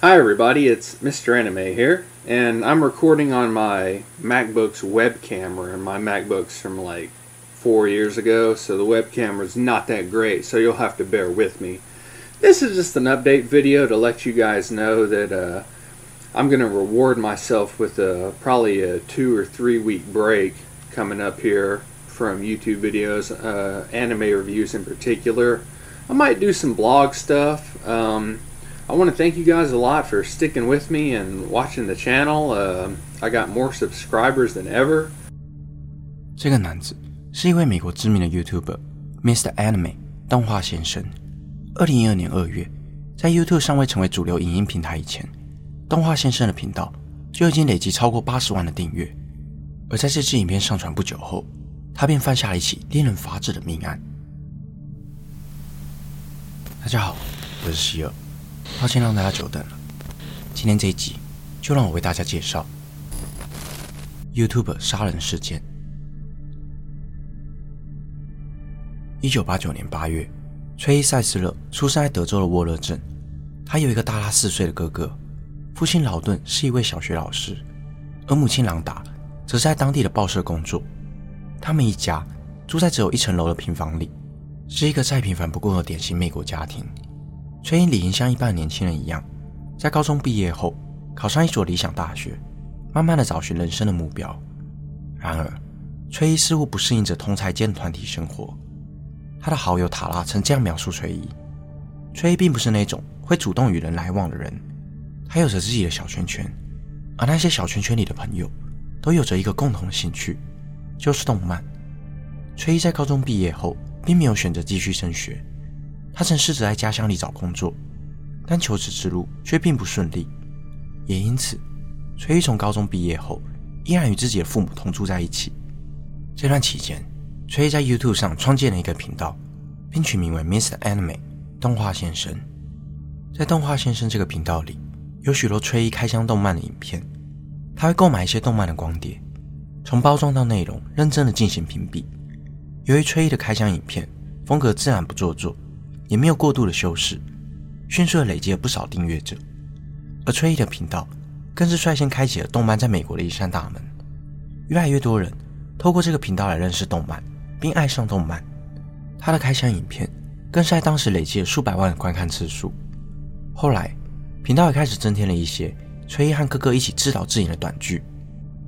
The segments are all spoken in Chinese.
hi everybody, it's Mr. Anime here. and I'm recording on my MacBook's web camera, and my MacBook's from like four years ago, so the web camera's not that great, so you'll have to bear with me. This is just an update video to let you guys know that uh, I'm going to reward myself with a, probably a two or three week break coming up here from YouTube videos, uh, anime reviews in particular. I might do some blog stuff. Um, I want to thank you guys a lot for sticking with me and watching the channel. I got more subscribers than ever. 这个男子是一位美国知名的 YouTuber Mr. Anime 动画先生。二零一二年二月，在 YouTube 尚未成为主流影音平台以前，动画先生的频道就已经累积超过八十万的订阅。而在这支影片上传不久后，他便犯下了一起令人发指的命案。大家好，我是希尔。抱歉让大家久等了。今天这一集，就让我为大家介绍 YouTube 杀人事件。一九八九年八月，崔伊塞斯勒出生在德州的沃勒镇。他有一个大他四岁的哥哥，父亲劳顿是一位小学老师，而母亲朗达则是在当地的报社工作。他们一家住在只有一层楼的平房里，是一个再平凡不过的典型美国家庭。崔英理应像一般年轻人一样，在高中毕业后考上一所理想大学，慢慢的找寻人生的目标。然而，崔一似乎不适应着同才间的团体生活。他的好友塔拉曾这样描述崔一：崔一并不是那种会主动与人来往的人，他有着自己的小圈圈，而那些小圈圈里的朋友都有着一个共同的兴趣，就是动漫。崔一在高中毕业后，并没有选择继续升学。他曾试着在家乡里找工作，但求职之路却并不顺利。也因此，崔一从高中毕业后，依然与自己的父母同住在一起。这段期间，崔一在 YouTube 上创建了一个频道，并取名为 Mr. Anime 动画先生。在动画先生这个频道里，有许多崔一开箱动漫的影片。他会购买一些动漫的光碟，从包装到内容认真的进行评比。由于崔一的开箱影片风格自然不做作。也没有过度的修饰，迅速的累积了不少订阅者。而崔一的频道更是率先开启了动漫在美国的一扇大门，越来越多人透过这个频道来认识动漫，并爱上动漫。他的开箱影片更是在当时累积了数百万的观看次数。后来，频道也开始增添了一些崔一和哥哥一起自导自演的短剧。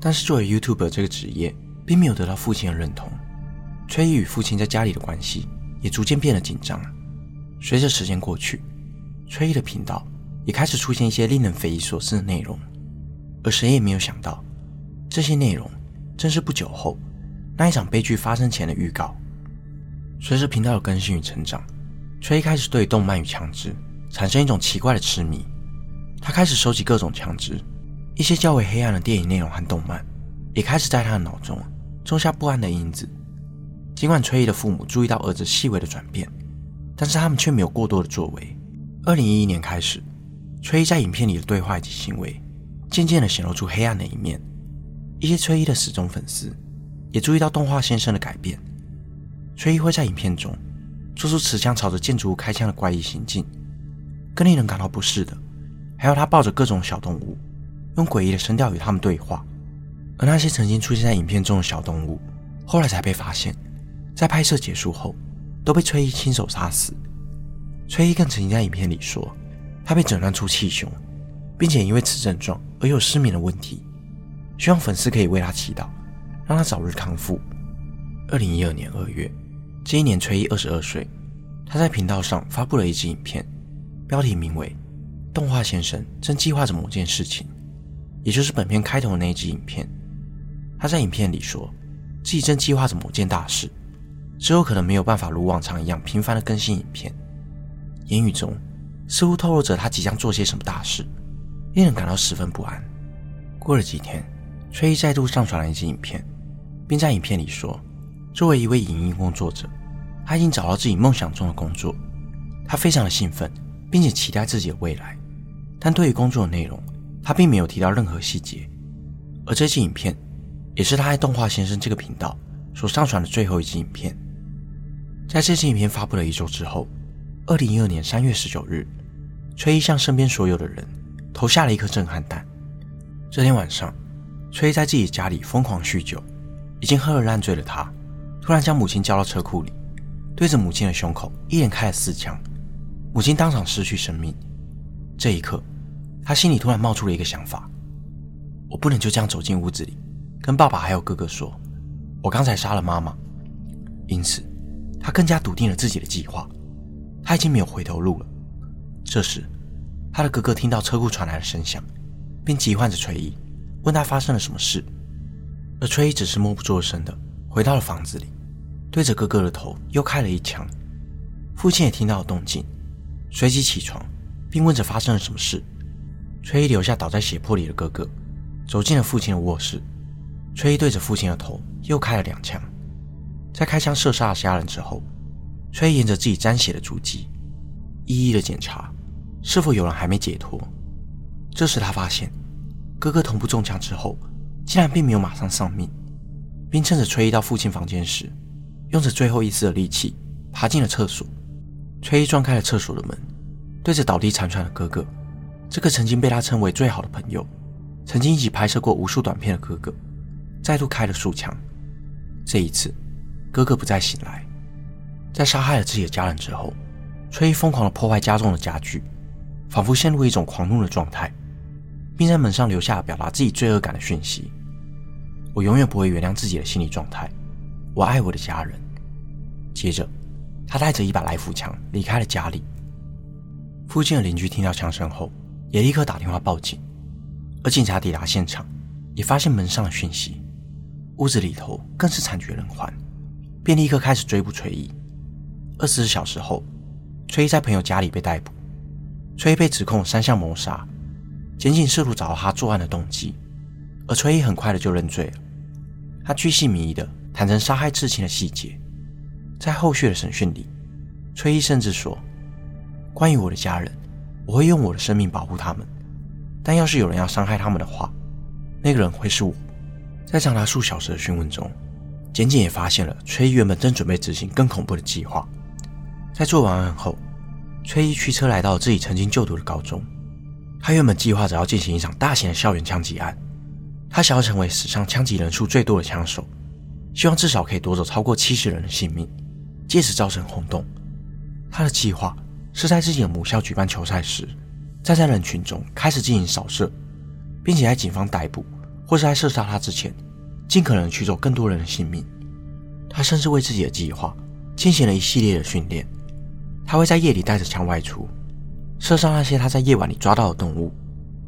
但是，作为 YouTuber 这个职业，并没有得到父亲的认同。崔一与父亲在家里的关系也逐渐变得紧张了。随着时间过去，崔一的频道也开始出现一些令人匪夷所思的内容，而谁也没有想到，这些内容正是不久后那一场悲剧发生前的预告。随着频道的更新与成长，崔一开始对动漫与枪支产生一种奇怪的痴迷，他开始收集各种枪支，一些较为黑暗的电影内容和动漫，也开始在他的脑中种下不安的因子。尽管崔一的父母注意到儿子细微的转变。但是他们却没有过多的作为。二零一一年开始，崔一在影片里的对话以及行为，渐渐的显露出黑暗的一面。一些崔一的死忠粉丝也注意到动画先生的改变。崔一会在影片中做出持枪朝着建筑物开枪的怪异行径。更令人感到不适的，还有他抱着各种小动物，用诡异的声调与他们对话。而那些曾经出现在影片中的小动物，后来才被发现，在拍摄结束后。都被崔一亲手杀死。崔一更曾经在影片里说，他被诊断出气胸，并且因为此症状而有失眠的问题，希望粉丝可以为他祈祷，让他早日康复。二零一二年二月，这一年崔一二十二岁，他在频道上发布了一支影片，标题名为《动画先生正计划着某件事情，也就是本片开头的那一集影片。他在影片里说自己正计划着某件大事，之后可能没有办法如往常一样频繁的更新影片。言语中似乎透露着他即将做些什么大事，令人感到十分不安。过了几天，崔一再度上传了一集影片，并在影片里说，作为一位影音工作者，他已经找到自己梦想中的工作，他非常的兴奋，并且期待自己的未来。但对于工作的内容，他并没有提到任何细节。而这期影片，也是他在动画先生这个频道所上传的最后一集影片。在这期影片发布了一周之后。二零一二年三月十九日，崔一向身边所有的人投下了一颗震撼弹。这天晚上，崔一在自己家里疯狂酗酒，已经喝得烂醉的他，突然将母亲叫到车库里，对着母亲的胸口一连开了四枪，母亲当场失去生命。这一刻，他心里突然冒出了一个想法：我不能就这样走进屋子里，跟爸爸还有哥哥说，我刚才杀了妈妈。因此，他更加笃定了自己的计划。他已经没有回头路了。这时，他的哥哥听到车库传来的声响，并急唤着崔一，问他发生了什么事。而崔一只是默不作声的回到了房子里，对着哥哥的头又开了一枪。父亲也听到了动静，随即起床，并问着发生了什么事。崔一留下倒在血泊里的哥哥，走进了父亲的卧室。崔一对着父亲的头又开了两枪，在开枪射杀了家人之后。崔沿着自己沾血的足迹，一一的检查，是否有人还没解脱。这时他发现，哥哥头部中枪之后，竟然并没有马上丧命，并趁着崔一到父亲房间时，用着最后一丝的力气爬进了厕所。崔一撞开了厕所的门，对着倒地残喘的哥哥，这个曾经被他称为最好的朋友，曾经一起拍摄过无数短片的哥哥，再度开了数枪。这一次，哥哥不再醒来。在杀害了自己的家人之后，崔一疯狂地破坏家中的家具，仿佛陷入一种狂怒的状态，并在门上留下表达自己罪恶感的讯息：“我永远不会原谅自己的心理状态，我爱我的家人。”接着，他带着一把来福枪离开了家里。附近的邻居听到枪声后，也立刻打电话报警，而警察抵达现场，也发现门上的讯息，屋子里头更是惨绝人寰，便立刻开始追捕崔一。二十四小时后，崔一在朋友家里被逮捕。崔一被指控三项谋杀，检警试图找到他作案的动机，而崔一很快的就认罪了。他居心迷疑的坦诚杀害至亲的细节。在后续的审讯里，崔一甚至说：“关于我的家人，我会用我的生命保护他们。但要是有人要伤害他们的话，那个人会是我。”在长达数小时的讯问中，检警也发现了崔一原本正准备执行更恐怖的计划。在做完案后，崔一驱车来到自己曾经就读的高中。他原本计划着要进行一场大型的校园枪击案，他想要成为史上枪击人数最多的枪手，希望至少可以夺走超过七十人的性命，借此造成轰动。他的计划是在自己的母校举办球赛时，站在人群中开始进行扫射，并且在警方逮捕或是在射杀他之前，尽可能取走更多人的性命。他甚至为自己的计划进行了一系列的训练。他会在夜里带着枪外出，射杀那些他在夜晚里抓到的动物，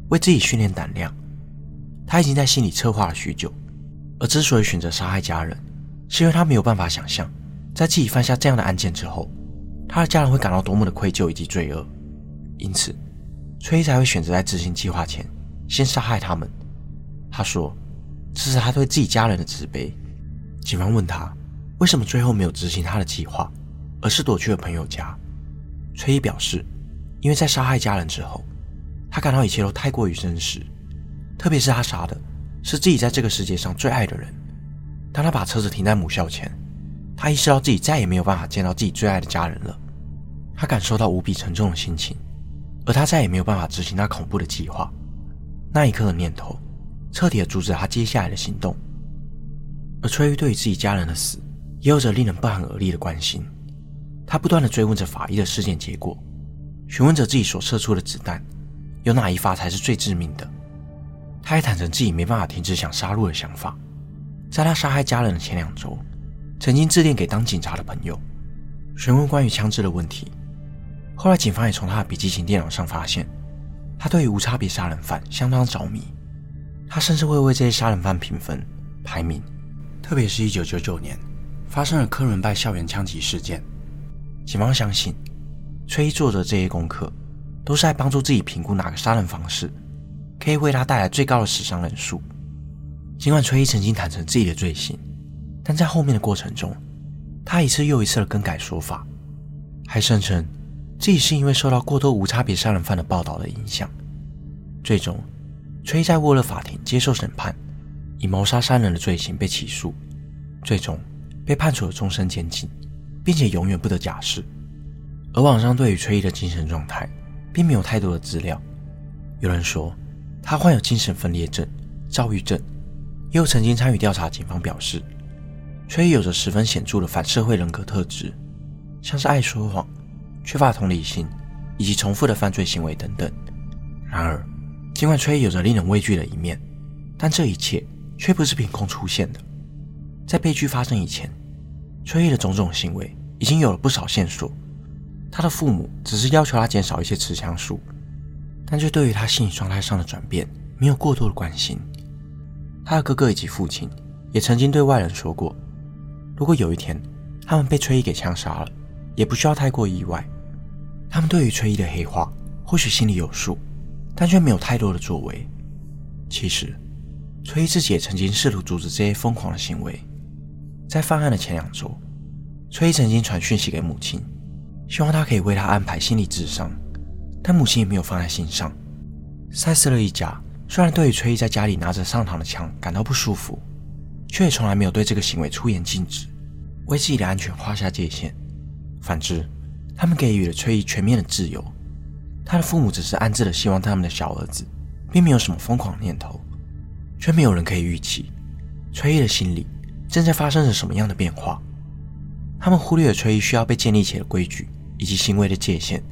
为自己训练胆量。他已经在心里策划了许久，而之所以选择杀害家人，是因为他没有办法想象，在自己犯下这样的案件之后，他的家人会感到多么的愧疚以及罪恶。因此，崔才会选择在执行计划前先杀害他们。他说：“这是他对自己家人的慈悲。”警方问他为什么最后没有执行他的计划，而是躲去了朋友家。崔一表示，因为在杀害家人之后，他感到一切都太过于真实，特别是他杀的是自己在这个世界上最爱的人。当他把车子停在母校前，他意识到自己再也没有办法见到自己最爱的家人了。他感受到无比沉重的心情，而他再也没有办法执行那恐怖的计划。那一刻的念头，彻底的阻止他接下来的行动。而崔玉对于自己家人的死，也有着令人不寒而栗的关心。他不断的追问着法医的尸检结果，询问着自己所射出的子弹有哪一发才是最致命的。他还坦诚自己没办法停止想杀戮的想法。在他杀害家人的前两周，曾经致电给当警察的朋友，询问关于枪支的问题。后来警方也从他的笔记型电脑上发现，他对于无差别杀人犯相当着迷，他甚至会为这些杀人犯评分排名。特别是一九九九年发生了科伦拜校园枪击事件，警方相信崔一做的这些功课都是在帮助自己评估哪个杀人方式可以为他带来最高的死伤人数。尽管崔一曾经坦诚自己的罪行，但在后面的过程中，他一次又一次的更改说法，还声称自己是因为受到过多无差别杀人犯的报道的影响。最终，崔在沃勒法庭接受审判。以谋杀三人的罪行被起诉，最终被判处了终身监禁，并且永远不得假释。而网上对于崔一的精神状态，并没有太多的资料。有人说他患有精神分裂症、躁郁症，也有曾经参与调查。警方表示，崔一有着十分显著的反社会人格特质，像是爱说谎、缺乏同理心以及重复的犯罪行为等等。然而，尽管崔一有着令人畏惧的一面，但这一切。却不是凭空出现的。在悲剧发生以前，崔毅的种种行为已经有了不少线索。他的父母只是要求他减少一些持枪数，但却对于他心理状态上的转变没有过多的关心。他的哥哥以及父亲也曾经对外人说过，如果有一天他们被崔毅给枪杀了，也不需要太过意外。他们对于崔毅的黑化或许心里有数，但却没有太多的作为。其实。崔一自己也曾经试图阻止这些疯狂的行为。在犯案的前两周，崔一曾经传讯息给母亲，希望他可以为他安排心理治伤，但母亲也没有放在心上。塞斯勒一家虽然对于崔一在家里拿着上膛的枪感到不舒服，却也从来没有对这个行为出言禁止，为自己的安全画下界限。反之，他们给予了崔一全面的自由。他的父母只是安置的希望他们的小儿子，并没有什么疯狂念头。却没有人可以预期，崔一的心里正在发生着什么样的变化。他们忽略了崔一需要被建立起的规矩以及行为的界限。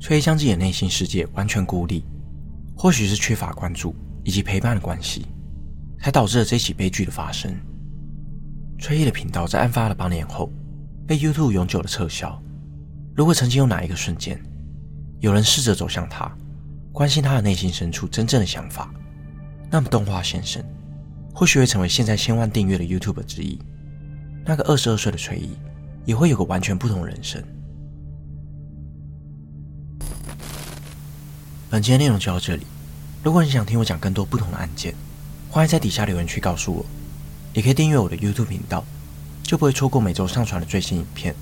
崔一将自己的内心世界完全孤立，或许是缺乏关注以及陪伴的关系，才导致了这起悲剧的发生。崔一的频道在案发的八年后被 YouTube 永久的撤销。如果曾经有哪一个瞬间，有人试着走向他，关心他的内心深处真正的想法。那么，动画先生或许会成为现在千万订阅的 YouTube 之一。那个二十二岁的崔毅也会有个完全不同的人生。本期的内容就到这里。如果你想听我讲更多不同的案件，欢迎在底下留言区告诉我。也可以订阅我的 YouTube 频道，就不会错过每周上传的最新影片。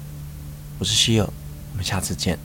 我是希尔，我们下次见。